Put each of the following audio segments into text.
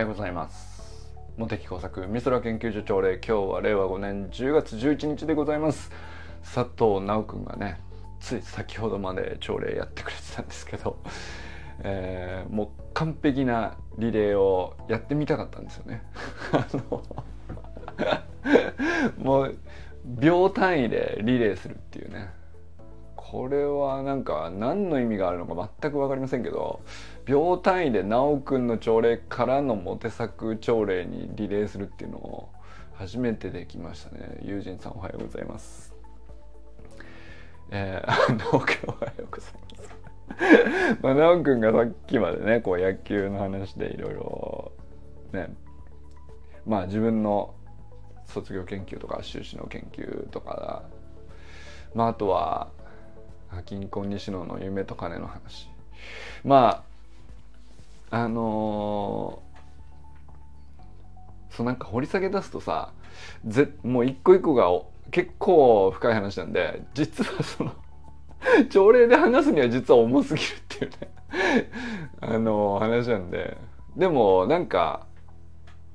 ようございます。茂木工作美空研究所朝礼今日は令和5年10月11日でございます。佐藤直くんがねつい先ほどまで朝礼やってくれてたんですけど、えー、もう完璧なリレーをやってみたかったんですよね。あの もう秒単位でリレーするっていうね。これはなんか何の意味があるのか全く分かりませんけど秒単位で修くんの朝礼からのモテ作朝礼にリレーするっていうのを初めてできましたね。友人さんおはようございます。えー、直くんおはようございます。まあ直くんがさっきまでねこう野球の話でいろいろねまあ自分の卒業研究とか修士の研究とかまああとは金婚西野の夢と金の話。まああのー、そうなんか掘り下げ出すとさぜもう一個一個が結構深い話なんで実はその 朝礼で話すには実は重すぎるっていうね あのー、話なんで。でもなんか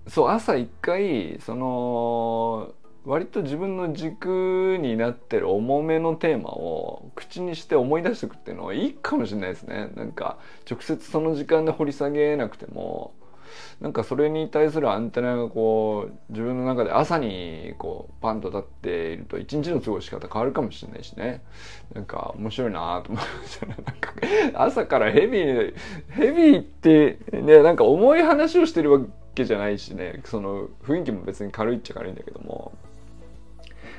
そう朝一回その割と自分の軸になってる重めのテーマを口にして思い出してくっていうのはいいかもしれないですね。なんか直接その時間で掘り下げなくてもなんかそれに対するアンテナがこう自分の中で朝にこうパンと立っていると一日の過ごし方変わるかもしれないしね。なんか面白いなと思いましたね。なんか朝からヘビーヘビーってねなんか重い話をしてるわけじゃないしね。その雰囲気も別に軽いっちゃ軽いんだけども。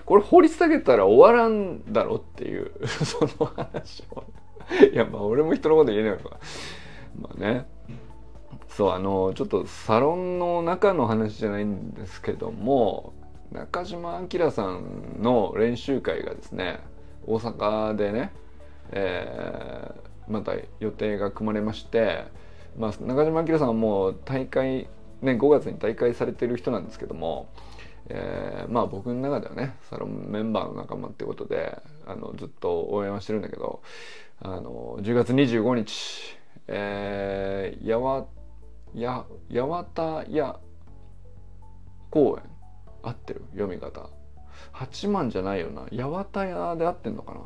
これ掘り下げたら終わらんだろっていう その話を。いやまあ俺も人のこと言えないのかまあね。そうあのちょっとサロンの中の話じゃないんですけども中島明さんの練習会がですね大阪でね、えー、また予定が組まれまして、まあ、中島明さんはもう大会ね5月に大会されてる人なんですけどもえー、まあ僕の中ではねサロンメンバーの仲間ってことであのずっと応援はしてるんだけどあの10月25日、えー、やわや八幡屋公園合ってる？読み方。八幡じゃないよな。八幡屋で合ってんのかな、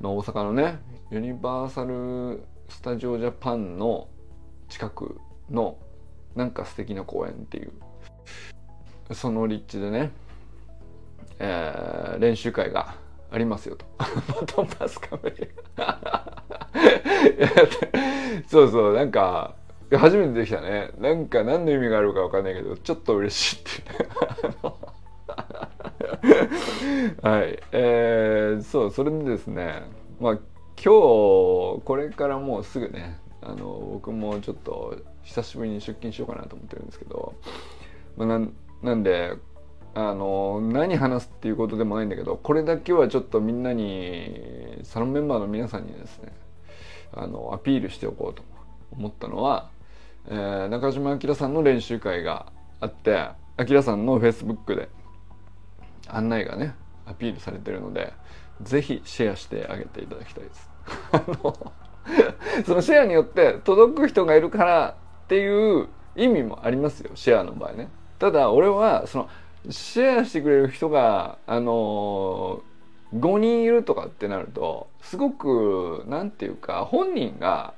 まあ、大阪のねユニバーサル・スタジオ・ジャパンの近くのなんか素敵な公園っていう。その立地でね、えー、練習会がありますよと。バトンパスカメラ。そうそう、なんか、初めてできたね。なんか何の意味があるかわかんないけど、ちょっと嬉しいって はい。えー、そう、それでですね、まあ今日、これからもうすぐね、あの、僕もちょっと久しぶりに出勤しようかなと思ってるんですけど、まあ、なんなんであの何話すっていうことでもないんだけどこれだけはちょっとみんなにサロンメンバーの皆さんにですねあのアピールしておこうと思ったのは、えー、中島明さんの練習会があって明さんのフェイスブックで案内がねアピールされてるのでぜひシェアしてあげていただきたいです。そのシェアによって届く人がいるからっていう意味もありますよシェアの場合ね。ただ俺はそのシェアしてくれる人があの5人いるとかってなるとすごく何て言うか本人が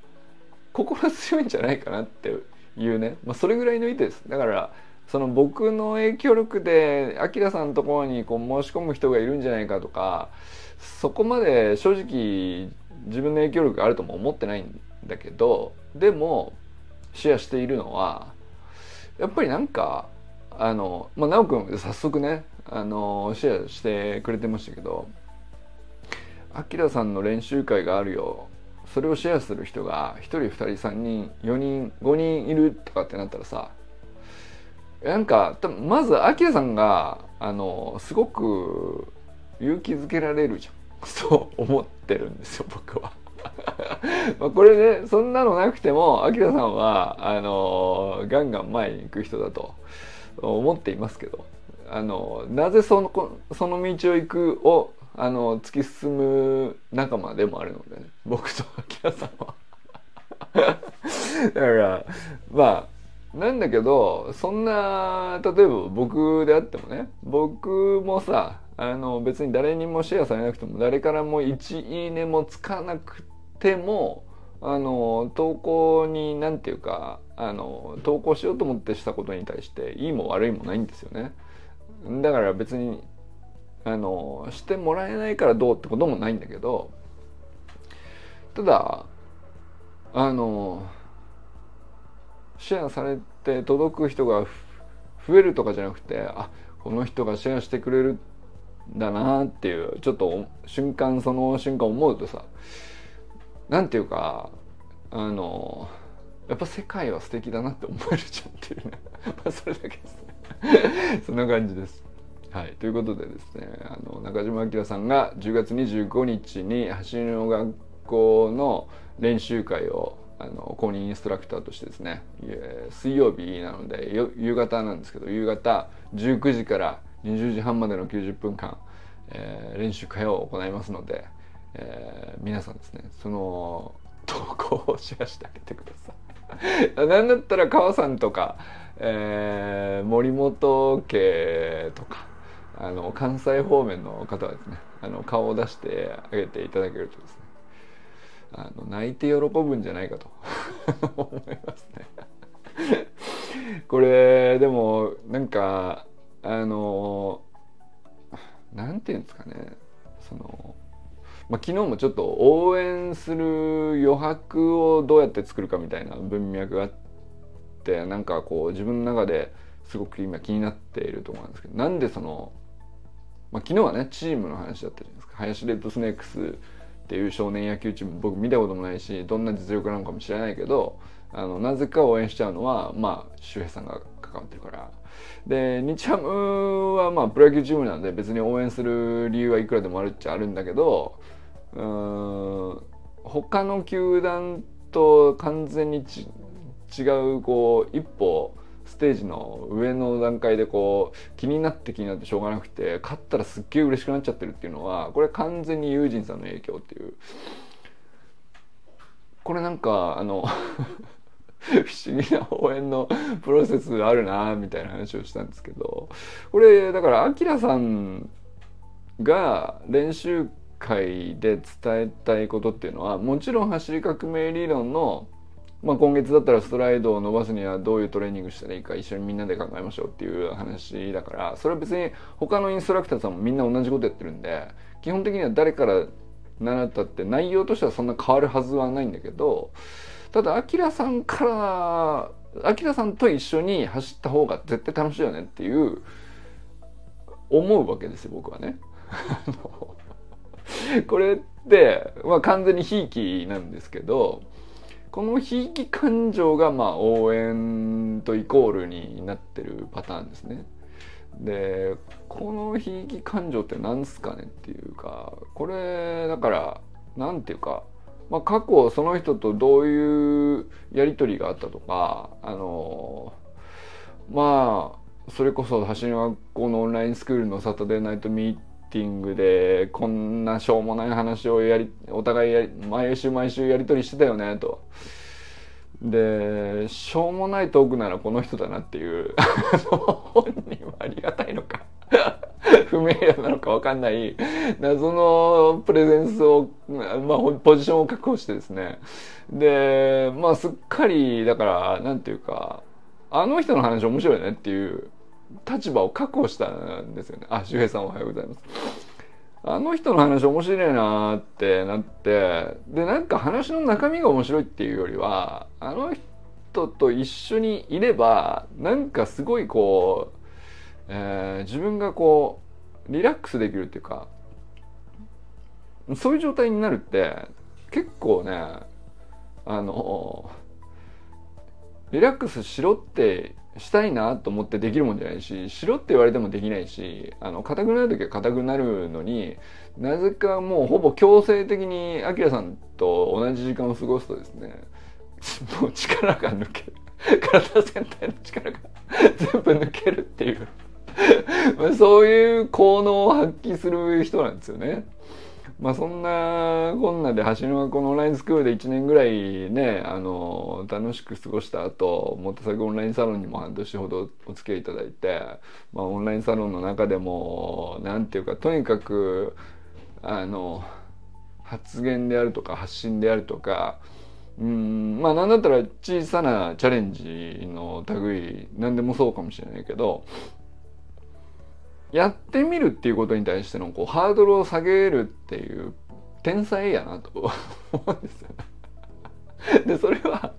心強いんじゃないかなっていうね、まあ、それぐらいの意図です。だからその僕の影響力でアキラさんのところにこう申し込む人がいるんじゃないかとかそこまで正直自分の影響力があるとも思ってないんだけどでもシェアしているのはやっぱりなんかあの、まあ、直くん早速ね、あの、シェアしてくれてましたけど、あきらさんの練習会があるよ。それをシェアする人が1人2人3人4人5人いるとかってなったらさなんかまずあきらさんがあのすごく勇気づけられるじゃん そう思ってるんですよ僕は。まあこれねそんなのなくてもあきらさんはあのガンガン前に行く人だと。思っていますけどあのなぜそのその道を行くをあの突き進む仲間でもあるので、ね、僕と秋田さんは。だからまあなんだけどそんな例えば僕であってもね僕もさあの別に誰にもシェアされなくても誰からも1いいねもつかなくてもあの投稿に何て言うかあの投稿しようと思ってしたことに対していいも悪いもないんですよね。だから別にあのしてもらえないからどうってこともないんだけどただあのシェアされて届く人が増えるとかじゃなくてあこの人がシェアしてくれるんだなっていうちょっと瞬間その瞬間思うとさなんていうかあのやっぱ世界は素敵だなって思えるじゃんっていうね まあそれだけですね そんな感じです。はい、ということでですねあの中島明さんが10月25日に走りの学校の練習会をあの公認インストラクターとしてですね水曜日なので夕方なんですけど夕方19時から20時半までの90分間、えー、練習会を行いますので、えー、皆さんですねその投稿をシェアしてあげてください。なんだったら川さんとか、えー、森本家とかあの関西方面の方はですねあの顔を出してあげていただけるとですねあの泣いて喜ぶんじゃないかと 思いますね。これでもなんかあのなんていうんですかねその、まあ、昨日もちょっと応援する余白をどうやって作るかみたいな文脈があってなんかこう自分の中ですごく今気になっていると思うんですけどなんでその、まあ、昨日はねチームの話だったじゃないですか。林レッドスネークスっていう少年野球チーム僕見たこともないしどんな実力なのかも知らないけどあのなぜか応援しちゃうのはまあ周平さんが関わってるから。で日ハムはまあプロ野球チームなんで別に応援する理由はいくらでもあるっちゃあるんだけどうん他の球団と完全に違うこう一歩ステージの上の段階でこう気になって気になってしょうがなくて勝ったらすっげえ嬉しくなっちゃってるっていうのはこれ完全にユージンさんの影響っていう。これなんかあの 不思議な応援のプロセスあるなみたいな話をしたんですけどこれだからアキラさんが練習会で伝えたいことっていうのはもちろん走り革命理論のまあ、今月だったらストライドを伸ばすにはどういうトレーニングしたらいいか一緒にみんなで考えましょうっていう話だからそれは別に他のインストラクターさんもみんな同じことやってるんで基本的には誰から習ったって内容としてはそんな変わるはずはないんだけどただアキラさんからアキラさんと一緒に走った方が絶対楽しいよねっていう思うわけですよ僕はね。これって、まあ、完全にひいきなんですけどこのひいき感情がまあ応援とイコールになってるパターンですね。でこのひいき感情って何すかねっていうかこれだから何ていうか、まあ、過去その人とどういうやり取りがあったとかあのまあそれこそ走り学校のオンラインスクールのサタデーナイトミーティングでこんなしょうもない話をやりお互いや毎週毎週やり取りしてたよねと。でしょうもないトークならこの人だなっていう 本人はありがたいのか 不明瞭なのか分かんない謎のプレゼンスを、まあ、ポジションを確保してですね。でまあすっかりだからなんていうかあの人の話面白いねっていう立場を確保したんですよね。あ周平さんおはようございます。あの人の話面白いなってなってでなんか話の中身が面白いっていうよりはあの人と一緒にいればなんかすごいこう、えー、自分がこうリラックスできるっていうかそういう状態になるって結構ねあのリラックスしろってしたいなと思ってできるもんじゃないししろって言われてもできないしあの硬くなる時は硬くなるのになぜかもうほぼ強制的にアキラさんと同じ時間を過ごすとですねもう力が抜ける。体全体の力が全部抜けるっていう。そういう効能を発揮する人なんですよね。まあそんなこんなで橋のこのオンラインスクールで1年ぐらいねあの楽しく過ごした後モテ作オンラインサロンにも半年ほどお付き合いいただいて、まあ、オンラインサロンの中でも何て言うかとにかくあの発言であるとか発信であるとかうんまあ何だったら小さなチャレンジの類何でもそうかもしれないけどやってみるっていうことに対してのこうハードルを下げるっていう天才やなと思うんですよ。でそれは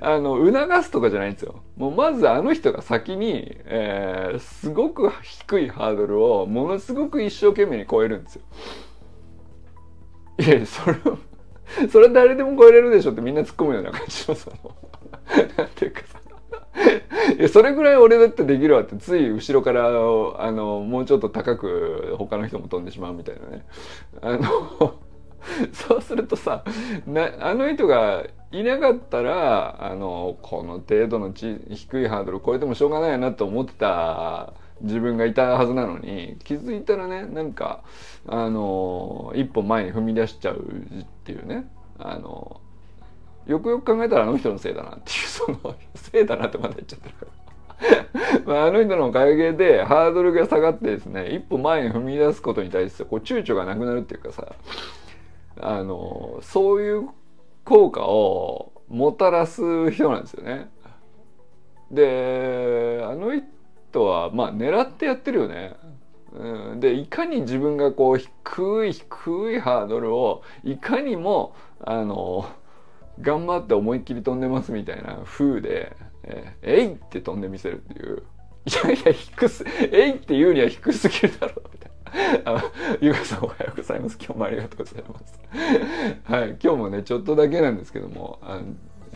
あの促すとかじゃないんですよ。もうまずあの人が先に、えー、すごく低いハードルをものすごく一生懸命に超えるんですよ。いやそれそれ誰でも超えれるでしょってみんな突っ込むような感じのそのなんていうか それぐらい俺だってできるわってつい後ろからあのもうちょっと高く他の人も飛んでしまうみたいなね。あの そうするとさなあの人がいなかったらあのこの程度のち低いハードル超えてもしょうがないなと思ってた自分がいたはずなのに気づいたらねなんかあの一歩前に踏み出しちゃうっていうね。あのよくよく考えたらあの人のせいだなっていう そのせいだなってまだ言っちゃってるから まあ、あの人のおかげでハードルが下がってですね一歩前に踏み出すことに対してこう躊躇がなくなるっていうかさあのそういう効果をもたらす人なんですよね。であの人はまあ狙ってやってるよね。でいかに自分がこう低い低いハードルをいかにもあの頑張って思いっきり飛んでますみたいな風で「えー、えい!」って飛んでみせるっていう「いやいや低すえい!」って言うには低すぎるだろうみたいな。あゆかさんおはようございます。今日もありがとうございます。はい、今日もね、ちょっとだけなんですけども、あ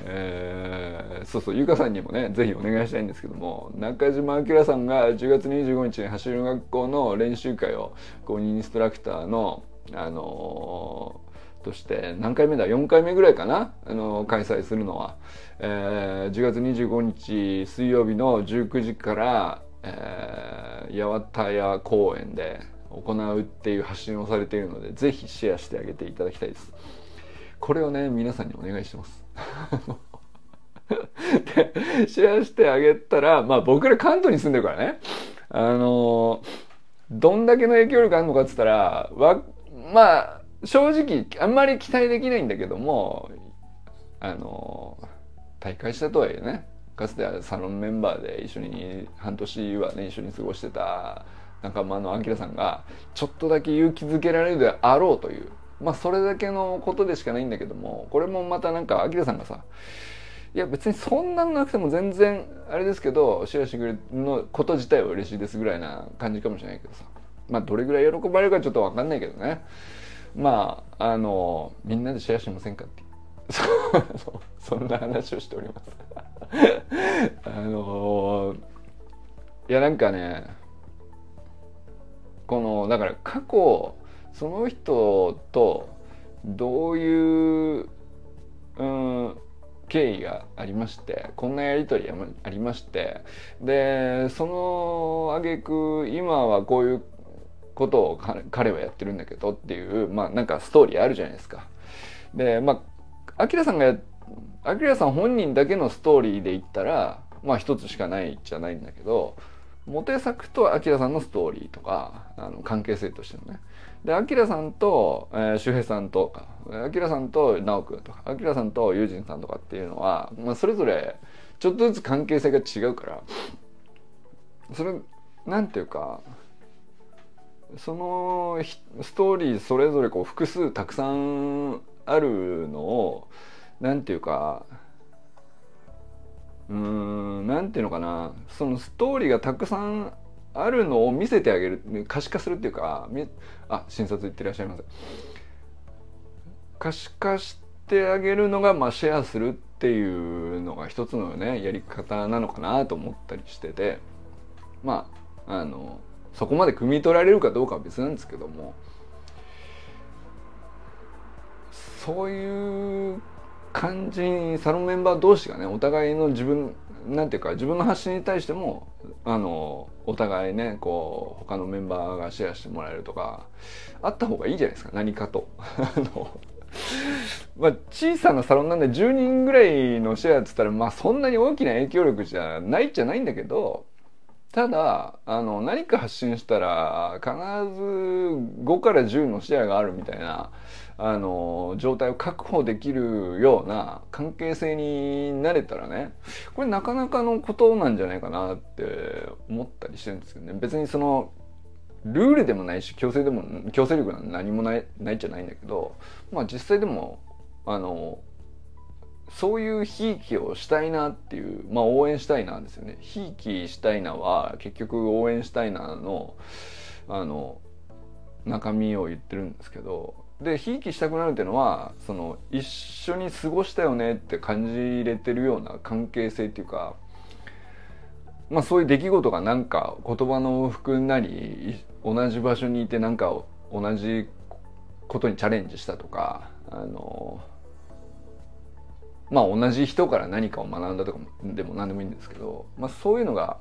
えー、そうそう、ゆかさんにもね、ぜひお願いしたいんですけども、中島明さんが10月25日に走る学校の練習会を、こう、インストラクターの、あのー、として何回目だ？4回目ぐらいかな？あの開催するのは、えー、10月25日水曜日の19時から、えー、八幡屋公園で行うっていう発信をされているのでぜひシェアしてあげていただきたいです。これをね皆さんにお願いします。でシェアしてあげたらまあ僕ら関東に住んでるからね。あのどんだけの影響力あるのかっつったらわまあ正直あんまり期待できないんだけどもあの大会したとはいえねかつてはサロンメンバーで一緒に半年はね一緒に過ごしてた仲間のアキラさんがちょっとだけ勇気づけられるであろうというまあそれだけのことでしかないんだけどもこれもまたなんかアキラさんがさいや別にそんなのなくても全然あれですけどシェアしてくれるのこと自体は嬉しいですぐらいな感じかもしれないけどさまあどれぐらい喜ばれるかちょっと分かんないけどね。まああのみんなでシェアしませんかって。そんな話をしております。あのいやなんかねこのだから過去その人とどういう、うん、経緯がありましてこんなやり取りありましてでその挙句今はこういうことを彼はやってるんだけどっていうまあなんかストーリーあるじゃないですか。でまあアキラさんがやアキラさん本人だけのストーリーで言ったらまあ一つしかないじゃないんだけどモテ作とアキラさんのストーリーとかあの関係性としてのねでアキラさんと、えー、周平さんとかアキラさんと直君とかアキラさんとユージンさんとかっていうのは、まあ、それぞれちょっとずつ関係性が違うからそれなんていうかそのストーリーそれぞれこう複数たくさんあるのをなんていうかうーんなんていうのかな。そのストーリーがたくさんあるのを見せてあげる可視化するっていうかあ診察行ってらっしゃいませ。可視化してあげるのが、まあ、シェアするっていうのが一つのねやり方なのかなと思ったりしてて。まああのそこまで汲み取られるかどうかは別なんですけどもそういう感じにサロンメンバー同士がねお互いの自分なんていうか自分の発信に対してもあのお互いねこう他のメンバーがシェアしてもらえるとかあった方がいいじゃないですか何かと。あのまあ、小さなサロンなんで10人ぐらいのシェアっつったらまあそんなに大きな影響力じゃないじゃないんだけどただあの何か発信したら必ず5から10のシェアがあるみたいなあの状態を確保できるような関係性になれたらねこれなかなかのことなんじゃないかなって思ったりしてるんですけどね。別にそのルールでもないし強制でも強制力なんて何もないないじゃないんだけどまあ実際でもあのそういうひいきをしたいなっていうまあ応援したいなですよね。ひいきしたいなは結局応援したいなのあの中身を言ってるんですけど。でひいきしたくなるっていうのはその一緒に過ごしたよねって感じれてるような関係性っていうかまあそういう出来事がなんか言葉の服なり同じ場所にいてなんか同じことにチャレンジしたとかあのまあ同じ人から何かを学んだとかでも何でもいいんですけど、まあ、そういうのが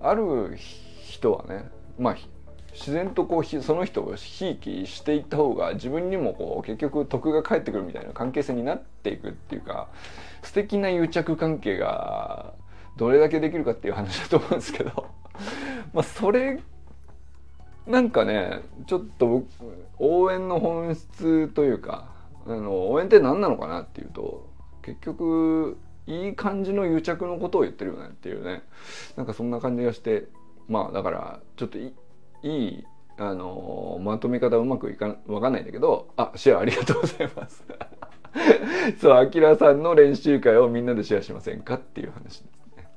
ある人はねまあ自然とこうその人をひいきしていった方が自分にもこう結局得が返ってくるみたいな関係性になっていくっていうか素敵な癒着関係がどれだけできるかっていう話だと思うんですけど まあそれなんかねちょっと僕応援の本質というかあの応援って何なのかなっていうと結局いい感じの癒着のことを言ってるよねっていうね。なんかそんな感じがしてまあだからちょっといいあのまとめ方うまくいかわかんないんだけどあシェアありがとうございます。そうあきらさんの練習会をみんなでシェアしませんかっていう話ですね。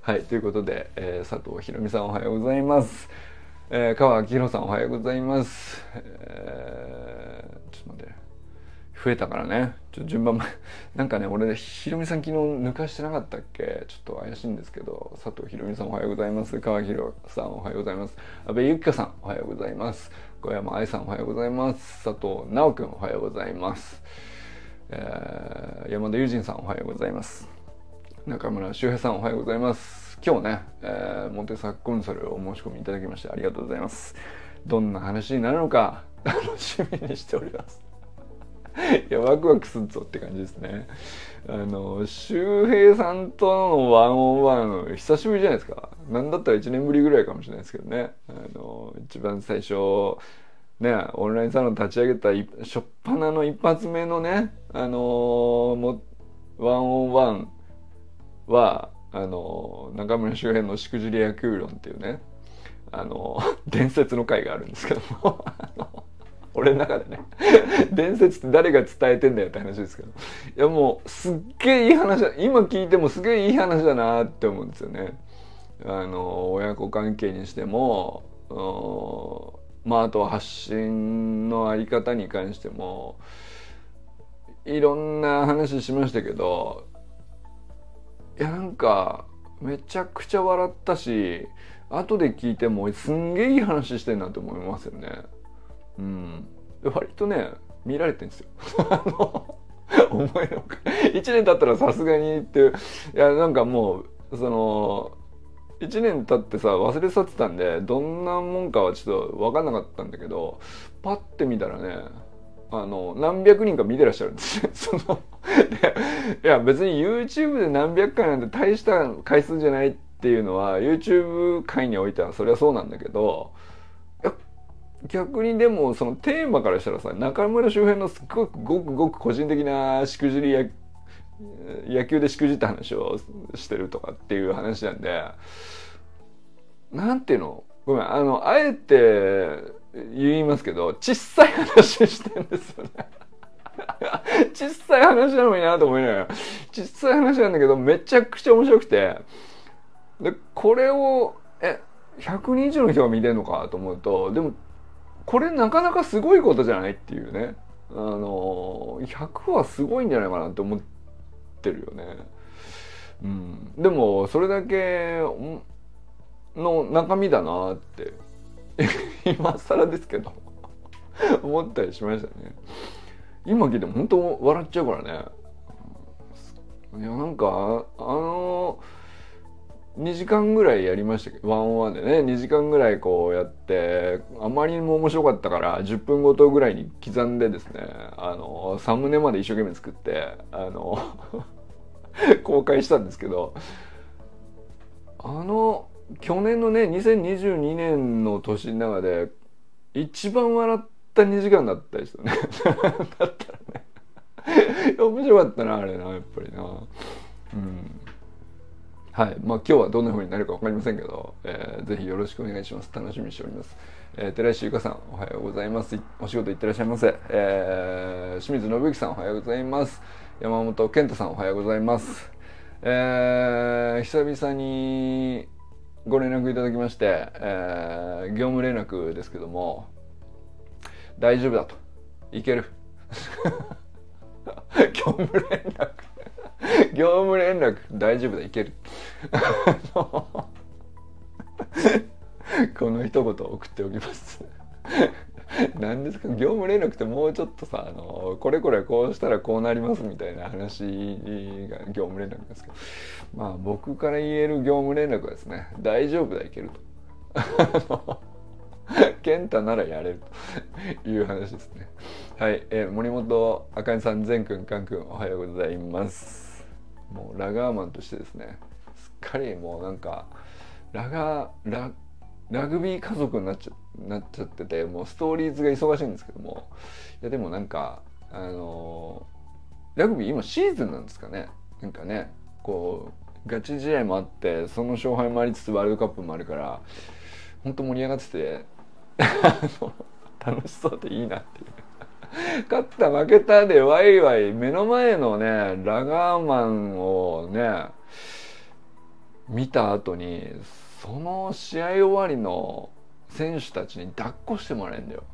はいということで、えー、佐藤ひろみさんおはようございます。えー、川明宏さんおはようございます、えー、ちょっと待って。増えたからね。ちょ順番 なんかね俺ひろみさん昨日抜かしてなかったっけ？ちょっと怪しいんですけど。佐藤ひろみさんおはようございます。川ひろさんおはようございます。阿部ゆきかさんおはようございます。小山愛さんおはようございます。佐藤直くんおはようございます、えー、山田友人さんおはようございます。中村修平さんおはようございます。今日ね、えー、モテサコンサルを申し込みいただきましてありがとうございます。どんな話になるのか楽しみにしております。いや、ワクワクすんぞって感じですね。あの、周平さんとのワンオンワン、久しぶりじゃないですか。なんだったら1年ぶりぐらいかもしれないですけどね。あの、一番最初、ね、オンラインサロン立ち上げた初っ端の一発目のね、あのもワンオンワンは、あの中村周辺のしくじり野球論っていうねあの伝説の回があるんですけども 俺の中でね 伝説って誰が伝えてんだよって話ですけどいやもうすっげえいい話だ今聞いてもすげえいい話だなって思うんですよね。あの親子関係にしてもまああとは発信のあり方に関してもいろんな話しましたけどいやなんかめちゃくちゃ笑ったし後で聞いてもすんげえいい話してんなと思いますよね。うん。割とね見られてんですよ。思いの1年経ったらさすがにっていういやなんかもうその1年経ってさ忘れ去ってたんでどんなもんかはちょっと分かんなかったんだけどパッて見たらねあの何百人か見てらっしゃるんですよ。そのいや別に YouTube で何百回なんて大した回数じゃないっていうのは YouTube 界においてはそれはそうなんだけど逆にでもそのテーマからしたらさ中村周辺のすごくごくごく個人的なしくじりや野球でしくじった話をしてるとかっていう話なんでなんていうの？ごめんあのあえて言いますけど小さい話してんですよね。小さい話なのになと思いながら。小さい話なんだけどめちゃくちゃ面白くて。でこれをえ100人以上の人が見てんのかと思うとでもこれなかなかすごいことじゃないっていうね。あの100はすごいんじゃないかなって思ってるよね。うん、でもそれだけの中身だなって 今更ですけど思ったりしましたね。今聞いても本当笑っちゃうからね。いやなんかあの2時間ぐらいやりましたけどワンオンワンでね。2時間ぐらいこうやってあまりにも面白かったから10分ごとぐらいに刻んでですねあのサムネまで一生懸命作ってあの 公開したんですけどあの去年のね2022年の年の中で一番笑った2時間だったですよね。だったらね。面白かったなあれなやっぱりな。うん。はい。まあ今日はどんな風になるか分かりませんけど、えー、ぜひよろしくお願いします。楽しみにしております。えー、寺石ゆかさんおはようございます。お仕事行ってらっしゃいませ、えー、清水信之さんおはようございます。山本健太さんおはようございます。えー、久々にご連絡いただきまして、えー、業務連絡ですけども大丈夫だと。いける。業務連絡。業務連絡大丈夫だ。いける。この一言送っておきます 何ですか？業務連絡ってもうちょっとさあのこれこれこうしたらこうなりますみたいな話が業務連絡ですけどまあ僕から言える業務連絡はですね大丈夫だいけると。健太ならやれるという話ですね。はい、えー、森本あかねさん、善くん、かんくん、おはようございます。もうラガーマンとしてですね、かりもなんかラガララグビー家族になっちゃなっちゃっててもうストーリーズが忙しいんですけども。いやでもなんかあのラグビー今シーズンなんですかね。なんかねこうガチ試合もあってその勝敗もありつつワールドカップもあるから本当盛り上がってて 楽しそうでいいなっていう。勝った負けたでワイワイ目の前のねラガーマンをね見た後にその試合終わりの選手たちに抱っこしてもらえんだよ。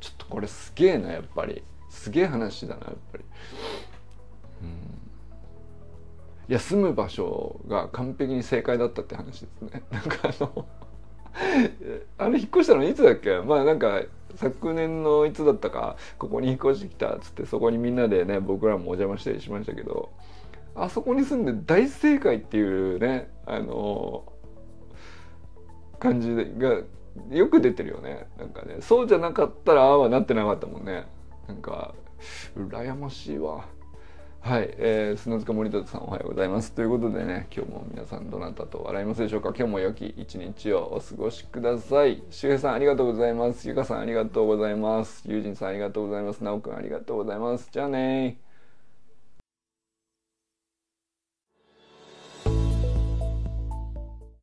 ちょっとこれすげえなやっぱり。すげえ話だなやっぱり。うん。いや住む場所が完璧に正解だったって話ですね。なんかあのあれ引っ越したのいつだっけ？まあなんか昨年のいつだったか。ここに引っ越してきたっつってそこにみんなでね僕らもお邪魔したりしましたけど。あそこに住んで大正解っていうねあの感じがよく出てるよね。なんかねそうじゃなかったらああはなってなかったもんね。なんか羨ましいわ。はい、えー、砂塚森田さんおはようございます。ということでね今日も皆さんどなたと笑いますでしょうか。今日も良き一日をお過ごしください。周平さんありがとうございます。ゆかさんありがとうございます。ゆうじんさんありがとうございます。なおくんありがとうございます。じゃあね